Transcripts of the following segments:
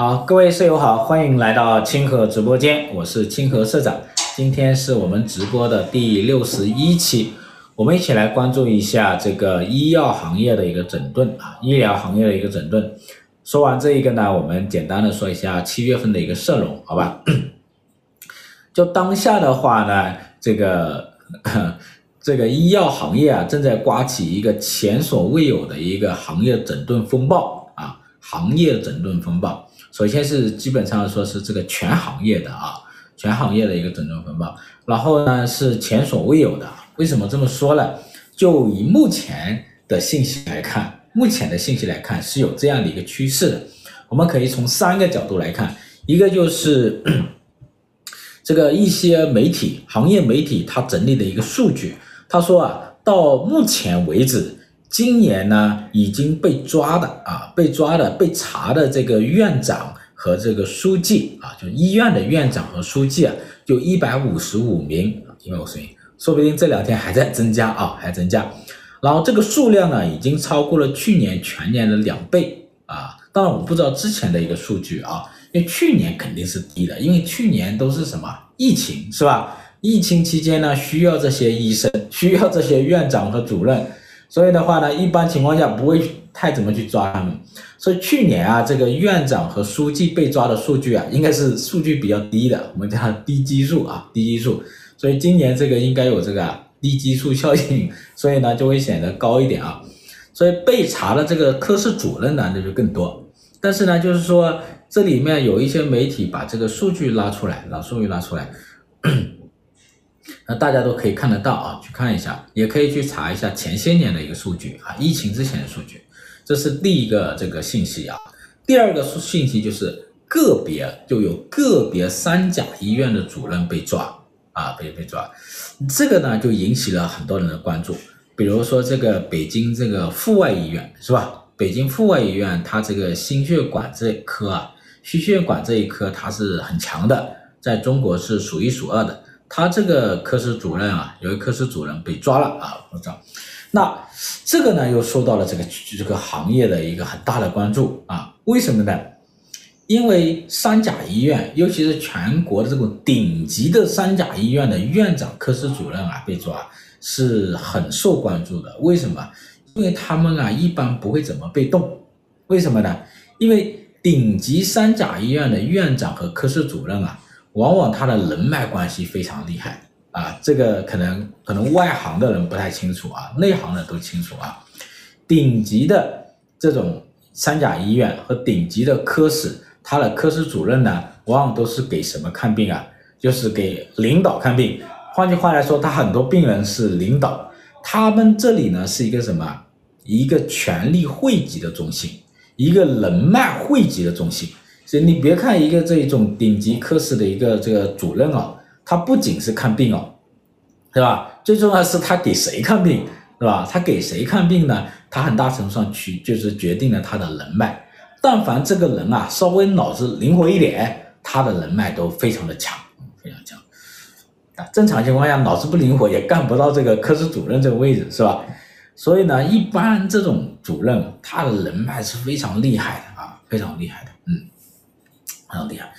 好，各位舍友好，欢迎来到清河直播间，我是清河社长。今天是我们直播的第六十一期，我们一起来关注一下这个医药行业的一个整顿啊，医疗行业的一个整顿。说完这一个呢，我们简单的说一下七月份的一个社融，好吧？就当下的话呢，这个 这个医药行业啊，正在刮起一个前所未有的一个行业整顿风暴啊，行业整顿风暴。首先是基本上说是这个全行业的啊，全行业的一个整装风暴，然后呢是前所未有的。为什么这么说呢？就以目前的信息来看，目前的信息来看是有这样的一个趋势的。我们可以从三个角度来看，一个就是 这个一些媒体、行业媒体他整理的一个数据，他说啊，到目前为止。今年呢，已经被抓的啊，被抓的、被查的这个院长和这个书记啊，就医院的院长和书记啊，就一百五十五名，一百五十名，说不定这两天还在增加啊，还增加。然后这个数量呢，已经超过了去年全年的两倍啊。当然我不知道之前的一个数据啊，因为去年肯定是低的，因为去年都是什么疫情是吧？疫情期间呢，需要这些医生，需要这些院长和主任。所以的话呢，一般情况下不会太怎么去抓他们。所以去年啊，这个院长和书记被抓的数据啊，应该是数据比较低的，我们叫低基数啊，低基数。所以今年这个应该有这个啊低基数效应，所以呢就会显得高一点啊。所以被查的这个科室主任呢，那就更多。但是呢，就是说这里面有一些媒体把这个数据拉出来，把数据拉出来。那大家都可以看得到啊，去看一下，也可以去查一下前些年的一个数据啊，疫情之前的数据，这是第一个这个信息啊。第二个信息就是个别就有个别三甲医院的主任被抓啊，被被抓，这个呢就引起了很多人的关注。比如说这个北京这个阜外医院是吧？北京阜外医院它这个心血管这科啊，心血管这一科它是很强的，在中国是数一数二的。他这个科室主任啊，有一科室主任被抓了啊，我操！那这个呢，又受到了这个这个行业的一个很大的关注啊。为什么呢？因为三甲医院，尤其是全国的这种顶级的三甲医院的院长、科室主任啊被抓，是很受关注的。为什么？因为他们啊一般不会怎么被动。为什么呢？因为顶级三甲医院的院长和科室主任啊。往往他的人脉关系非常厉害啊，这个可能可能外行的人不太清楚啊，内行的都清楚啊。顶级的这种三甲医院和顶级的科室，他的科室主任呢，往往都是给什么看病啊？就是给领导看病。换句话来说，他很多病人是领导，他们这里呢是一个什么？一个权力汇集的中心，一个人脉汇集的中心。所以你别看一个这种顶级科室的一个这个主任哦，他不仅是看病哦，对吧？最重要的是他给谁看病，对吧？他给谁看病呢？他很大程度上去就是决定了他的人脉。但凡这个人啊稍微脑子灵活一点，他的人脉都非常的强，非常强。啊，正常情况下脑子不灵活也干不到这个科室主任这个位置，是吧？所以呢，一般这种主任他的人脉是非常厉害的啊，非常厉害的，很厉害，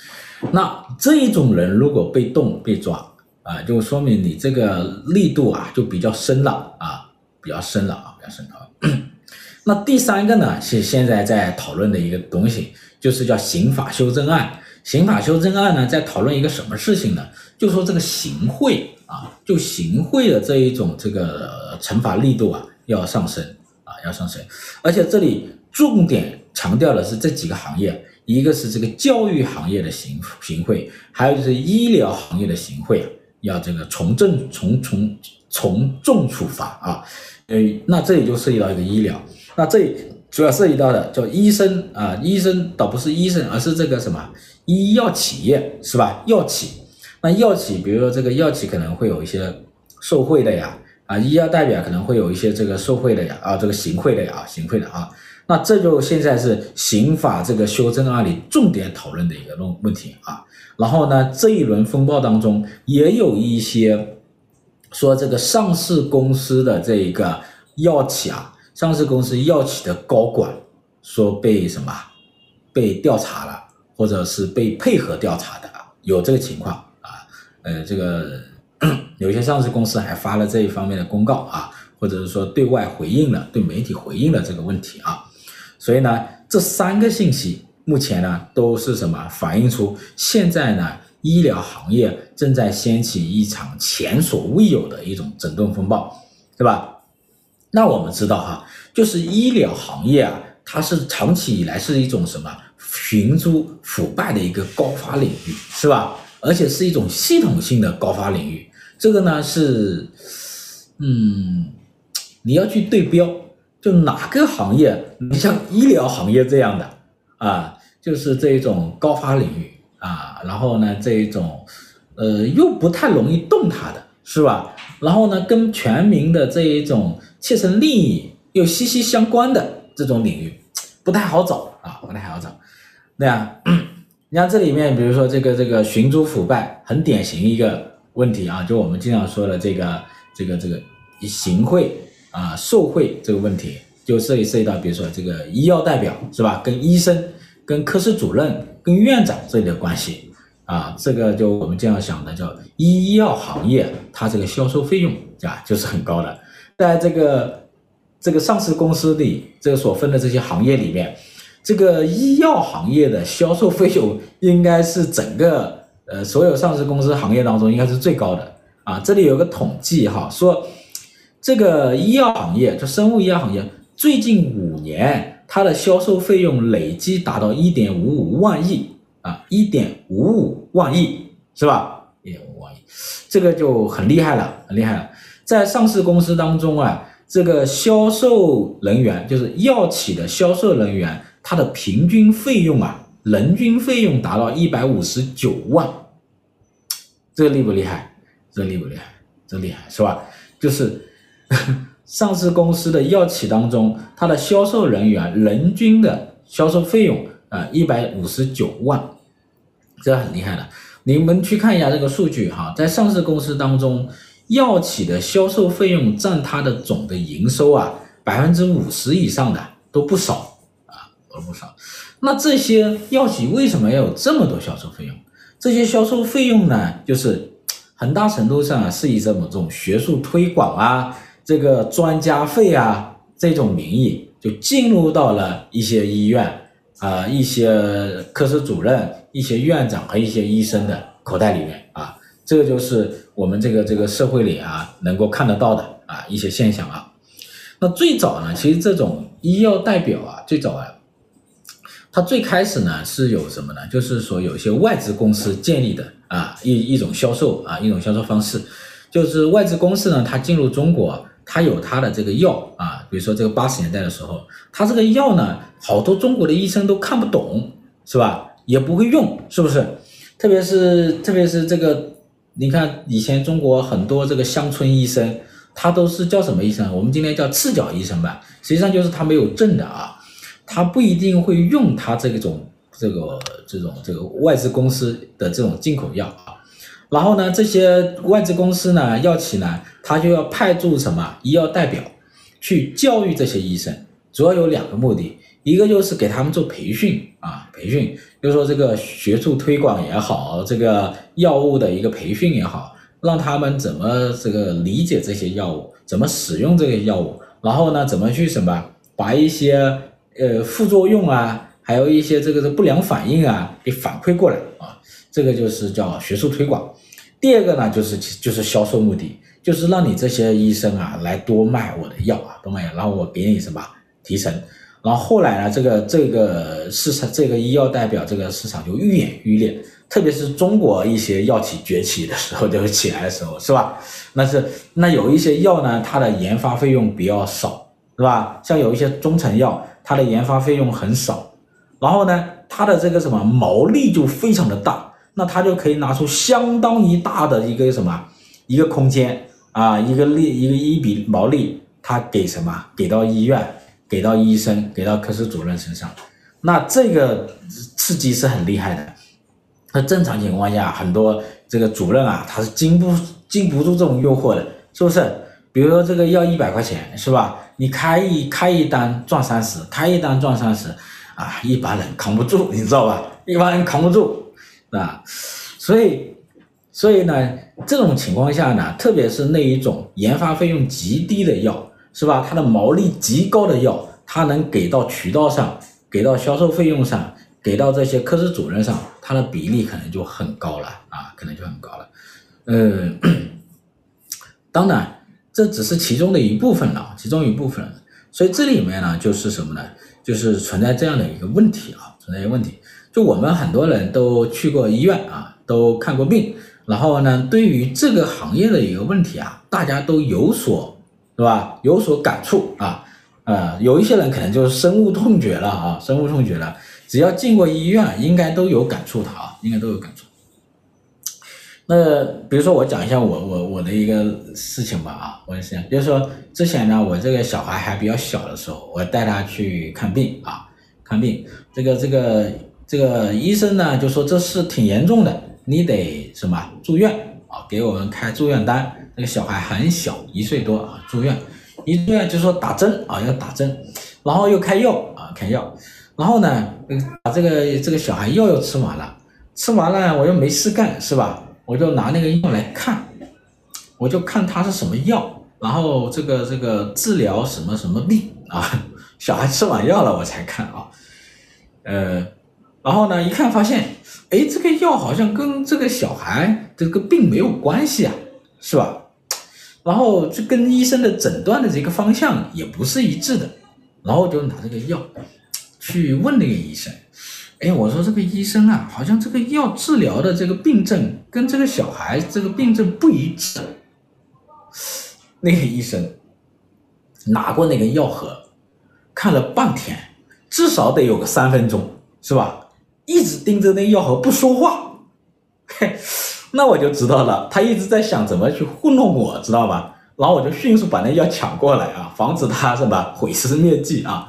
那这一种人如果被动被抓啊，就说明你这个力度啊就比较深了啊，比较深了啊，比较深了。那第三个呢是现在在讨论的一个东西，就是叫刑法修正案。刑法修正案呢在讨论一个什么事情呢？就说这个行贿啊，就行贿的这一种这个惩罚力度啊要上升啊，要上升，而且这里重点强调的是这几个行业。一个是这个教育行业的行行贿，还有就是医疗行业的行贿，要这个从重从从从重处罚啊。呃，那这里就涉及到一个医疗，那这主要涉及到的叫医生啊，医生倒不是医生，而是这个什么医药企业是吧？药企，那药企，比如说这个药企可能会有一些受贿的呀，啊，医药代表可能会有一些这个受贿的呀，啊，这个行贿的呀，行贿的啊。那这就现在是刑法这个修正案里重点讨论的一个问问题啊。然后呢，这一轮风暴当中也有一些说这个上市公司的这一个药企啊，上市公司药企的高管说被什么被调查了或者是被配合调查的，有这个情况啊。呃，这个 有些上市公司还发了这一方面的公告啊，或者是说对外回应了，对媒体回应了这个问题啊。所以呢，这三个信息目前呢都是什么？反映出现在呢医疗行业正在掀起一场前所未有的一种整顿风暴，对吧？那我们知道哈，就是医疗行业啊，它是长期以来是一种什么？寻租腐败的一个高发领域，是吧？而且是一种系统性的高发领域。这个呢是，嗯，你要去对标，就哪个行业，你像医疗行业这样的啊，就是这一种高发领域啊，然后呢，这一种，呃，又不太容易动它的，是吧？然后呢，跟全民的这一种切身利益又息息相关的这种领域，不太好找啊，不太好找。对啊，你看这里面，比如说这个这个寻租腐败，很典型一个问题啊，就我们经常说的这个这个这个行贿啊、受贿这个问题，就涉及涉及到，比如说这个医药代表是吧，跟医生、跟科室主任、跟院长这里的关系啊，这个就我们这样想的，叫医药行业它这个销售费用啊就是很高的，在这个这个上市公司里，这个所分的这些行业里面。这个医药行业的销售费用应该是整个呃所有上市公司行业当中应该是最高的啊。这里有个统计哈，说这个医药行业，就生物医药行业，最近五年它的销售费用累计达到一点五五万亿啊，一点五五万亿是吧？一点五万亿，这个就很厉害了，很厉害了。在上市公司当中啊，这个销售人员就是药企的销售人员。它的平均费用啊，人均费用达到一百五十九万，这个厉不厉害？这个厉不厉害？这厉害是吧？就是 上市公司的药企当中，它的销售人员人均的销售费用啊，一百五十九万，这很厉害的。你们去看一下这个数据哈，在上市公司当中，药企的销售费用占它的总的营收啊，百分之五十以上的都不少。啊，都不少，那这些药企为什么要有这么多销售费用？这些销售费用呢，就是很大程度上，是以这么这种学术推广啊，这个专家费啊这种名义，就进入到了一些医院啊、一些科室主任、一些院长和一些医生的口袋里面啊。这个就是我们这个这个社会里啊能够看得到的啊一些现象啊。那最早呢，其实这种医药代表啊，最早啊。它最开始呢是有什么呢？就是说有一些外资公司建立的啊一一种销售啊一种销售方式，就是外资公司呢它进入中国，它有它的这个药啊，比如说这个八十年代的时候，它这个药呢好多中国的医生都看不懂，是吧？也不会用，是不是？特别是特别是这个，你看以前中国很多这个乡村医生，他都是叫什么医生？我们今天叫赤脚医生吧，实际上就是他没有证的啊。他不一定会用他这种这个这种这个外资公司的这种进口药啊，然后呢，这些外资公司呢，药企呢，他就要派驻什么医药代表去教育这些医生，主要有两个目的，一个就是给他们做培训啊，培训，就是说这个学术推广也好，这个药物的一个培训也好，让他们怎么这个理解这些药物，怎么使用这个药物，然后呢，怎么去什么把一些。呃，副作用啊，还有一些这个的不良反应啊，给反馈过来啊，这个就是叫学术推广。第二个呢，就是就是销售目的，就是让你这些医生啊来多卖我的药啊，多卖药，然后我给你什么提成。然后后来呢，这个这个市场，这个医药代表这个市场就愈演愈烈，特别是中国一些药企崛起的时候，就起来的时候，是吧？那是那有一些药呢，它的研发费用比较少，是吧？像有一些中成药。它的研发费用很少，然后呢，它的这个什么毛利就非常的大，那它就可以拿出相当一大的一个什么一个空间啊，一个利一个一笔毛利，它给什么给到医院，给到医生，给到科室主任身上，那这个刺激是很厉害的。那正常情况下，很多这个主任啊，他是经不经不住这种诱惑的，是不是？比如说这个要一百块钱，是吧？你开一开一单赚三十，开一单赚三十，啊，一般人扛不住，你知道吧？一般人扛不住，啊，所以，所以呢，这种情况下呢，特别是那一种研发费用极低的药，是吧？它的毛利极高的药，它能给到渠道上，给到销售费用上，给到这些科室主任上，它的比例可能就很高了啊，可能就很高了。嗯，当然，这只是其中的一部分了，其中一部分。所以这里面呢，就是什么呢？就是存在这样的一个问题啊，存在一个问题。就我们很多人都去过医院啊，都看过病，然后呢，对于这个行业的一个问题啊，大家都有所是吧？有所感触啊，呃，有一些人可能就是深恶痛绝了啊，深恶痛绝了。只要进过医院，应该都有感触的啊，应该都有感触。那比如说我讲一下我我我的一个事情吧啊，我的事情就是说之前呢，我这个小孩还比较小的时候，我带他去看病啊，看病，这个这个这个医生呢就说这事挺严重的，你得什么住院啊，给我们开住院单。那个小孩很小，一岁多啊，住院，一住院就说打针啊，要打针，然后又开药啊，开药，然后呢把这个这个小孩药又吃完了，吃完了我又没事干是吧？我就拿那个药来看，我就看它是什么药，然后这个这个治疗什么什么病啊？小孩吃完药了我才看啊，呃，然后呢一看发现，哎，这个药好像跟这个小孩这个病没有关系啊，是吧？然后这跟医生的诊断的这个方向也不是一致的，然后就拿这个药去问那个医生。哎，我说这个医生啊，好像这个药治疗的这个病症跟这个小孩这个病症不一致。那个医生拿过那个药盒，看了半天，至少得有个三分钟，是吧？一直盯着那药盒不说话。嘿，那我就知道了，他一直在想怎么去糊弄我，知道吧？然后我就迅速把那药抢过来啊，防止他什么毁尸灭迹啊。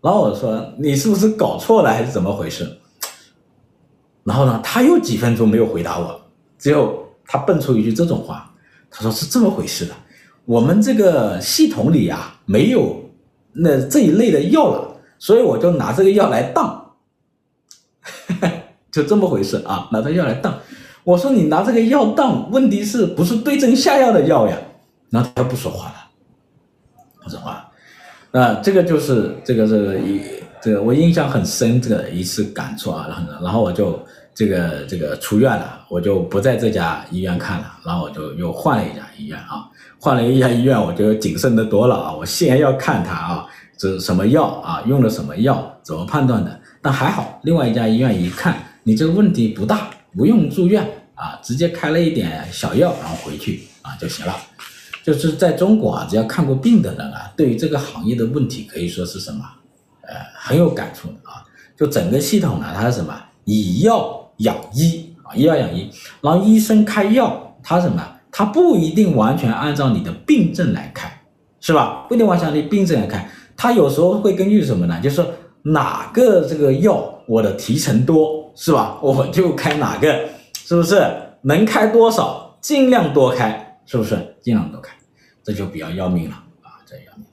然后我说，你是不是搞错了还是怎么回事？然后呢，他又几分钟没有回答我，只有他蹦出一句这种话，他说是这么回事的，我们这个系统里啊没有那这一类的药了，所以我就拿这个药来当，就这么回事啊，拿这药来当。我说你拿这个药当，问题是不是对症下药的药呀？然后他不说话了，不说话。那，这个就是这个这个一这个我印象很深这个一次感触啊，然后然后我就这个这个出院了，我就不在这家医院看了，然后我就又换了一家医院啊，换了一家医院我就谨慎的多了啊，我先要看他啊，这什么药啊，用了什么药，怎么判断的？但还好，另外一家医院一看你这个问题不大，不用住院啊，直接开了一点小药，然后回去啊就行了。就是在中国啊，只要看过病的人啊，对于这个行业的问题可以说是什么，呃，很有感触啊。就整个系统呢，它是什么？以药养医啊，以药养医。然后医生开药，他什么？他不一定完全按照你的病症来开，是吧？不一定完全按照你病症来开，他有时候会根据什么呢？就是说哪个这个药我的提成多，是吧？我就开哪个，是不是？能开多少，尽量多开。是不是尽量多开，这就比较要命了啊！这要命。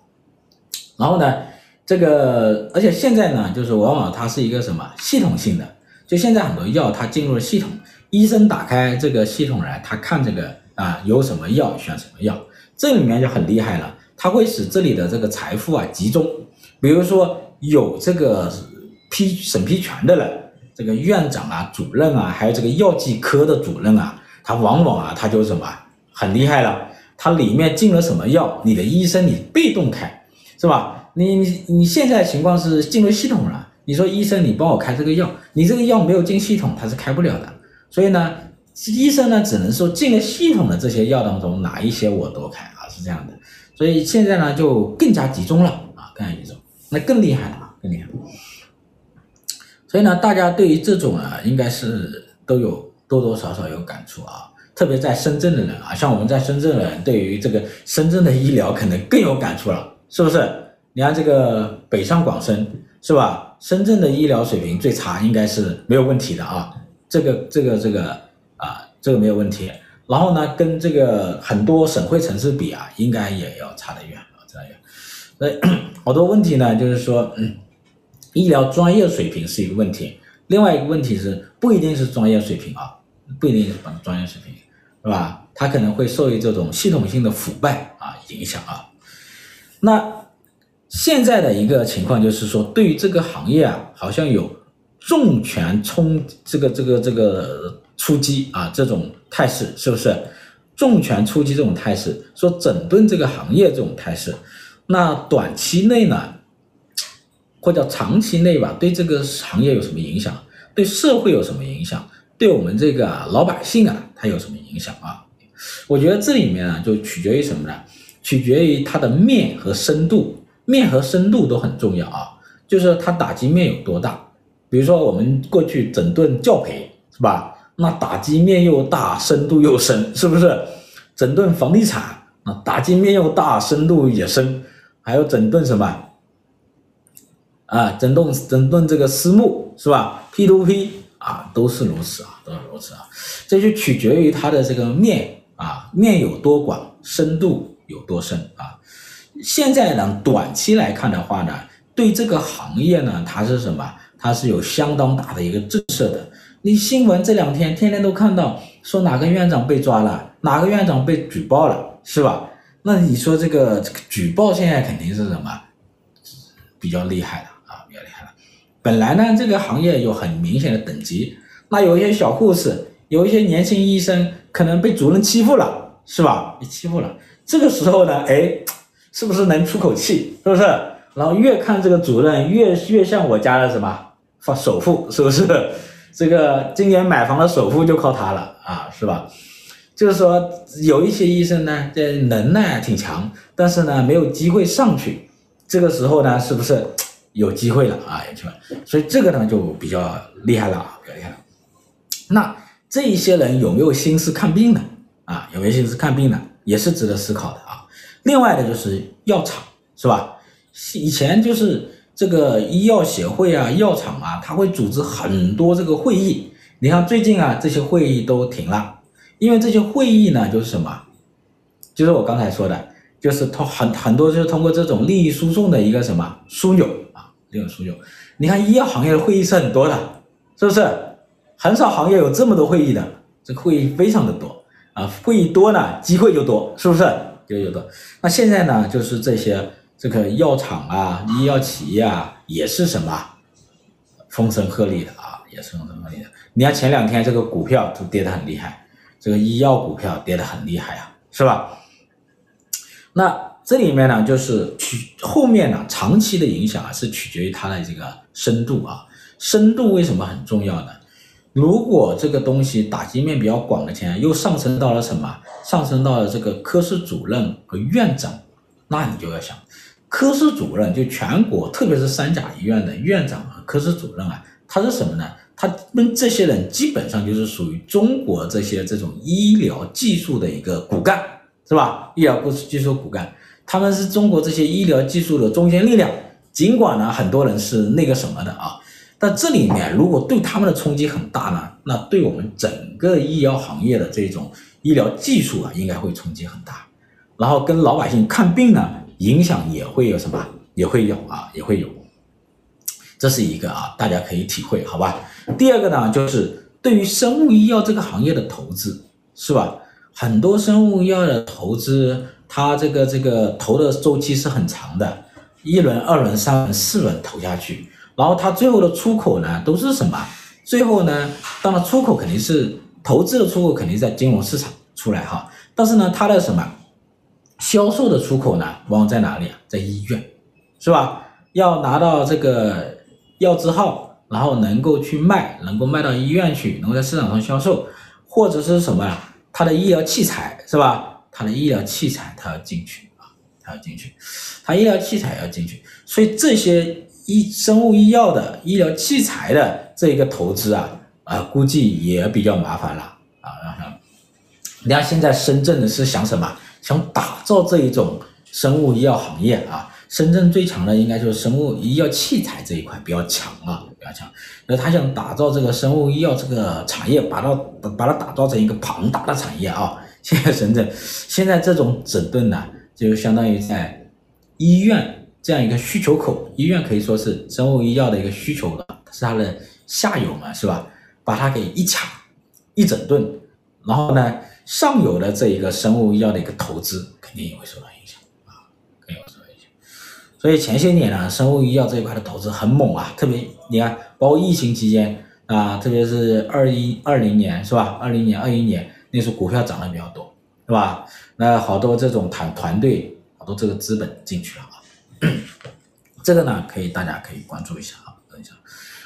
然后呢，这个而且现在呢，就是往往它是一个什么系统性的，就现在很多药它进入了系统，医生打开这个系统来，他看这个啊有什么药选什么药，这里面就很厉害了，它会使这里的这个财富啊集中。比如说有这个批审批权的人，这个院长啊、主任啊，还有这个药剂科的主任啊，他往往啊他就什么。很厉害了，他里面进了什么药？你的医生你被动开，是吧？你你你现在情况是进了系统了，你说医生你帮我开这个药，你这个药没有进系统，它是开不了的。所以呢，医生呢只能说进了系统的这些药当中哪一些我都开啊，是这样的。所以现在呢就更加集中了啊，更加集中，那更厉害了，更厉害。所以呢，大家对于这种啊，应该是都有多多少少有感触啊。特别在深圳的人啊，像我们在深圳的人，对于这个深圳的医疗可能更有感触了，是不是？你看这个北上广深，是吧？深圳的医疗水平最差，应该是没有问题的啊。这个、这个、这个啊，这个没有问题。然后呢，跟这个很多省会城市比啊，应该也要差得远啊，差得远。所以 好多问题呢，就是说，嗯，医疗专业水平是一个问题。另外一个问题是，不一定是专业水平啊，不一定是本专业水平，是吧？它可能会受于这种系统性的腐败啊影响啊。那现在的一个情况就是说，对于这个行业啊，好像有重拳冲这个这个这个出击啊这种态势，是不是？重拳出击这种态势，说整顿这个行业这种态势，那短期内呢？或者长期内吧，对这个行业有什么影响？对社会有什么影响？对我们这个老百姓啊，它有什么影响啊？我觉得这里面啊，就取决于什么呢？取决于它的面和深度，面和深度都很重要啊。就是它打击面有多大？比如说我们过去整顿教培是吧？那打击面又大，深度又深，是不是？整顿房地产，那打击面又大，深度也深，还有整顿什么？啊，整顿整顿这个私募是吧？P to P 啊，都是如此啊，都是如此啊。这就取决于它的这个面啊，面有多广，深度有多深啊。现在呢，短期来看的话呢，对这个行业呢，它是什么？它是有相当大的一个震慑的。你新闻这两天天天都看到说哪个院长被抓了，哪个院长被举报了，是吧？那你说这个举报现在肯定是什么？比较厉害的。本来呢，这个行业有很明显的等级，那有一些小护士，有一些年轻医生可能被主任欺负了，是吧？被欺负了，这个时候呢，哎，是不是能出口气？是不是？然后越看这个主任越越像我家的什么发首付，是不是？这个今年买房的首付就靠他了啊，是吧？就是说有一些医生呢，这能耐挺强，但是呢没有机会上去，这个时候呢，是不是？有机会了啊，有机会，所以这个呢就比较厉害了啊，比较厉害了。那这一些人有没有心思看病呢？啊，有没有心思看病呢？也是值得思考的啊。另外的就是药厂，是吧？以前就是这个医药协会啊、药厂啊，他会组织很多这个会议。你看最近啊，这些会议都停了，因为这些会议呢，就是什么？就是我刚才说的，就是通很很多就是通过这种利益输送的一个什么枢纽啊。这种枢纽，你看医药行业的会议是很多的，是不是？很少行业有这么多会议的，这会议非常的多啊，会议多呢，机会就多，是不是？就有多。那现在呢，就是这些这个药厂啊、医药企业啊，也是什么风声鹤唳的啊，也是风声鹤唳的。你看前两天这个股票都跌得很厉害，这个医药股票跌得很厉害啊，是吧？那。这里面呢，就是取后面呢，长期的影响啊，是取决于它的这个深度啊。深度为什么很重要呢？如果这个东西打击面比较广的钱，又上升到了什么？上升到了这个科室主任和院长，那你就要想，科室主任就全国，特别是三甲医院的院长和科室主任啊，他是什么呢？他们这些人基本上就是属于中国这些这种医疗技术的一个骨干，是吧？医疗技术骨干。他们是中国这些医疗技术的中坚力量，尽管呢很多人是那个什么的啊，但这里面如果对他们的冲击很大呢，那对我们整个医疗行业的这种医疗技术啊，应该会冲击很大，然后跟老百姓看病呢，影响也会有什么，也会有啊，也会有，这是一个啊，大家可以体会好吧。第二个呢，就是对于生物医药这个行业的投资，是吧？很多生物医药的投资。它这个这个投的周期是很长的，一轮、二轮、三轮、四轮投下去，然后它最后的出口呢都是什么？最后呢，当然出口肯定是投资的出口肯定在金融市场出来哈，但是呢，它的什么销售的出口呢，往往在哪里啊？在医院，是吧？要拿到这个药字号，然后能够去卖，能够卖到医院去，能够在市场上销售，或者是什么？它的医疗器材，是吧？它的医疗器材，它要进去啊，它要进去，它医疗器材要进去，所以这些医生物医药的医疗器材的这一个投资啊，啊，估计也比较麻烦了啊。然后，你看现在深圳的是想什么？想打造这一种生物医药行业啊。深圳最强的应该就是生物医药器材这一块比较强啊，比较强。那他想打造这个生物医药这个产业，把它把它打造成一个庞大的产业啊。现在深圳，现在这种整顿呢，就相当于在医院这样一个需求口，医院可以说是生物医药的一个需求的，是它的下游嘛，是吧？把它给一抢一整顿，然后呢，上游的这一个生物医药的一个投资肯定也会受到影响啊，肯定会受到影响。所以前些年呢，生物医药这一块的投资很猛啊，特别你看，包括疫情期间啊，特别是二一二零年是吧？二零年、二一年那时候股票涨得比较多，是吧？那好多这种团团队，好多这个资本进去了啊，这个呢，可以大家可以关注一下啊，等一下，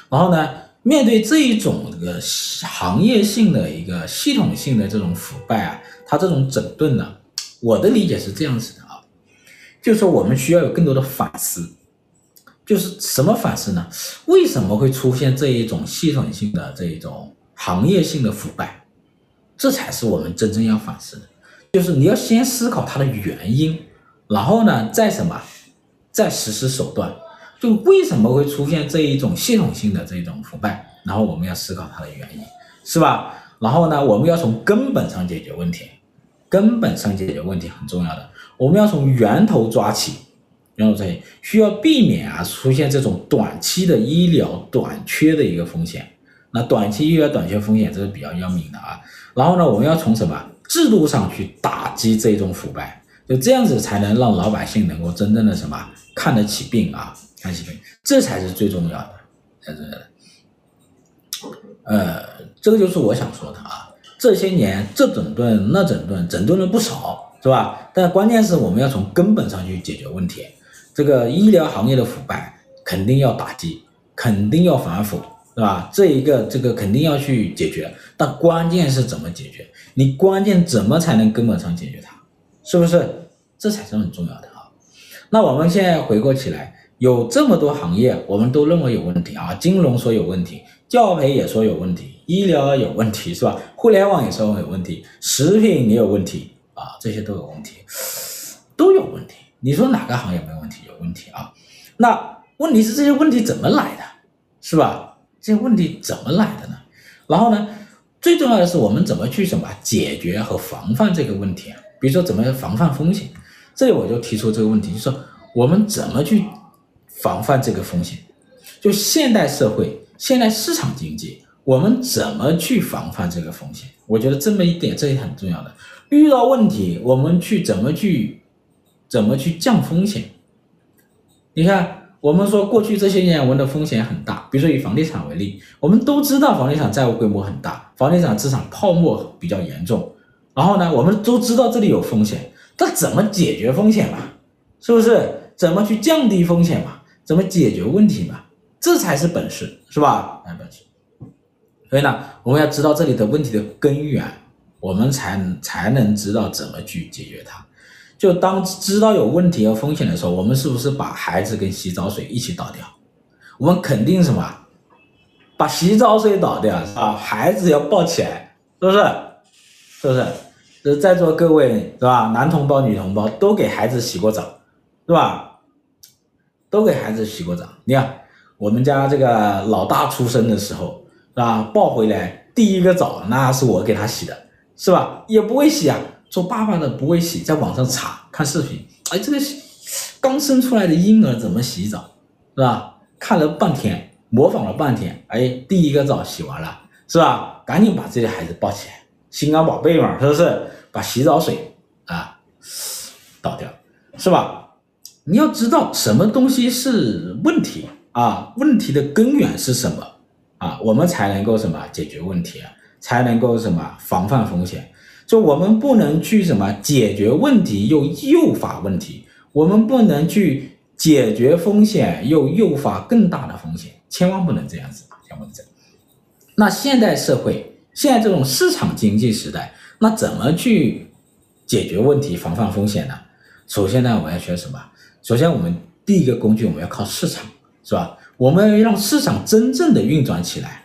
然后呢？面对这一种这个行业性的一个系统性的这种腐败啊，它这种整顿呢，我的理解是这样子的，就是说我们需要有更多的反思，就是什么反思呢？为什么会出现这一种系统性的这一种行业性的腐败？这才是我们真正要反思的，就是你要先思考它的原因，然后呢，再什么，再实施手段。就为什么会出现这一种系统性的这种腐败？然后我们要思考它的原因，是吧？然后呢，我们要从根本上解决问题，根本上解决问题很重要的。我们要从源头抓起，然后这需要避免啊出现这种短期的医疗短缺的一个风险。那短期医疗短缺风险这是比较要命的啊。然后呢，我们要从什么制度上去打击这种腐败？就这样子才能让老百姓能够真正的什么看得起病啊。看起病，这才是最重要的，才是，呃，这个就是我想说的啊。这些年这整顿那整顿，整顿了不少，是吧？但关键是我们要从根本上去解决问题。这个医疗行业的腐败肯定要打击，肯定要反腐，是吧？这一个这个肯定要去解决，但关键是怎么解决？你关键怎么才能根本上解决它？是不是？这才是很重要的啊。那我们现在回过起来。有这么多行业，我们都认为有问题啊！金融说有问题，教培也说有问题，医疗有问题，是吧？互联网也说有问题，食品也有问题啊！这些都有问题，都有问题。你说哪个行业没问题？有问题啊！那问题是这些问题怎么来的，是吧？这些问题怎么来的呢？然后呢，最重要的是我们怎么去什么解决和防范这个问题啊？比如说怎么防范风险？这里我就提出这个问题，就是说我们怎么去。防范这个风险，就现代社会、现代市场经济，我们怎么去防范这个风险？我觉得这么一点，这也很重要的。遇到问题，我们去怎么去，怎么去降风险？你看，我们说过去这些年，我们的风险很大。比如说以房地产为例，我们都知道房地产债务规模很大，房地产资产泡沫比较严重。然后呢，我们都知道这里有风险，但怎么解决风险嘛？是不是？怎么去降低风险嘛？怎么解决问题嘛？这才是本事，是吧？哎，本事。所以呢，我们要知道这里的问题的根源，我们才才能知道怎么去解决它。就当知道有问题和风险的时候，我们是不是把孩子跟洗澡水一起倒掉？我们肯定什么？把洗澡水倒掉，是吧？孩子要抱起来，是不是？是不是？这在座各位，是吧？男同胞、女同胞都给孩子洗过澡，是吧？都给孩子洗过澡，你看我们家这个老大出生的时候，是吧？抱回来第一个澡，那是我给他洗的，是吧？也不会洗啊，做爸爸的不会洗，在网上查看视频，哎，这个刚生出来的婴儿怎么洗澡，是吧？看了半天，模仿了半天，哎，第一个澡洗完了，是吧？赶紧把这些孩子抱起来，心肝宝贝嘛，是不是？把洗澡水啊倒掉，是吧？你要知道什么东西是问题啊？问题的根源是什么啊？我们才能够什么解决问题啊？才能够什么防范风险？就我们不能去什么解决问题又诱发问题，我们不能去解决风险又诱发更大的风险，千万不能这样子啊！千万不能这样。那现代社会，现在这种市场经济时代，那怎么去解决问题、防范风险呢？首先呢，我们要学什么？首先，我们第一个工具我们要靠市场，是吧？我们要让市场真正的运转起来，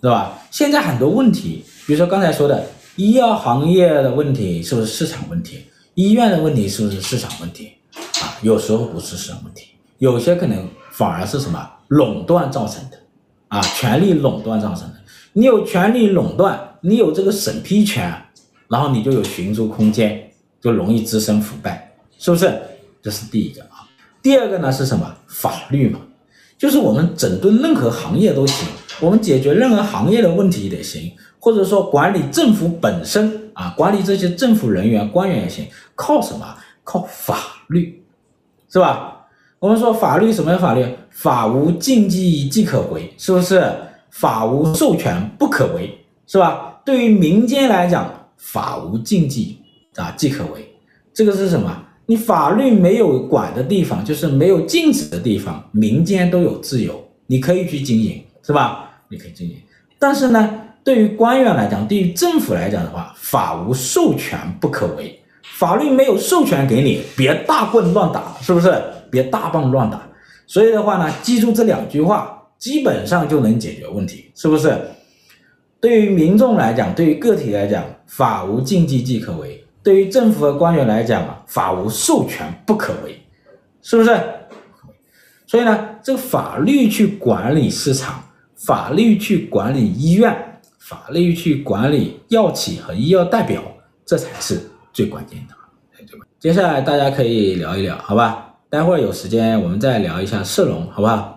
对吧？现在很多问题，比如说刚才说的医药行业的问题，是不是市场问题？医院的问题是不是市场问题？啊，有时候不是市场问题，有些可能反而是什么垄断造成的，啊，权力垄断造成的。你有权力垄断，你有这个审批权，然后你就有寻租空间，就容易滋生腐败，是不是？这是第一个啊，第二个呢是什么？法律嘛，就是我们整顿任何行业都行，我们解决任何行业的问题也行，或者说管理政府本身啊，管理这些政府人员官员也行，靠什么？靠法律，是吧？我们说法律什么叫法律？法无禁忌即可为，是不是？法无授权不可为，是吧？对于民间来讲，法无禁忌啊即可为，这个是什么？你法律没有管的地方，就是没有禁止的地方，民间都有自由，你可以去经营，是吧？你可以经营。但是呢，对于官员来讲，对于政府来讲的话，法无授权不可为，法律没有授权给你，别大棍乱打，是不是？别大棒乱打。所以的话呢，记住这两句话。基本上就能解决问题，是不是？对于民众来讲，对于个体来讲，法无禁忌即可为；对于政府和官员来讲啊，法无授权不可为，是不是？所以呢，这个法律去管理市场，法律去管理医院，法律去管理药企和医药代表，这才是最关键的。接下来大家可以聊一聊，好吧？待会儿有时间我们再聊一下社融，好不好？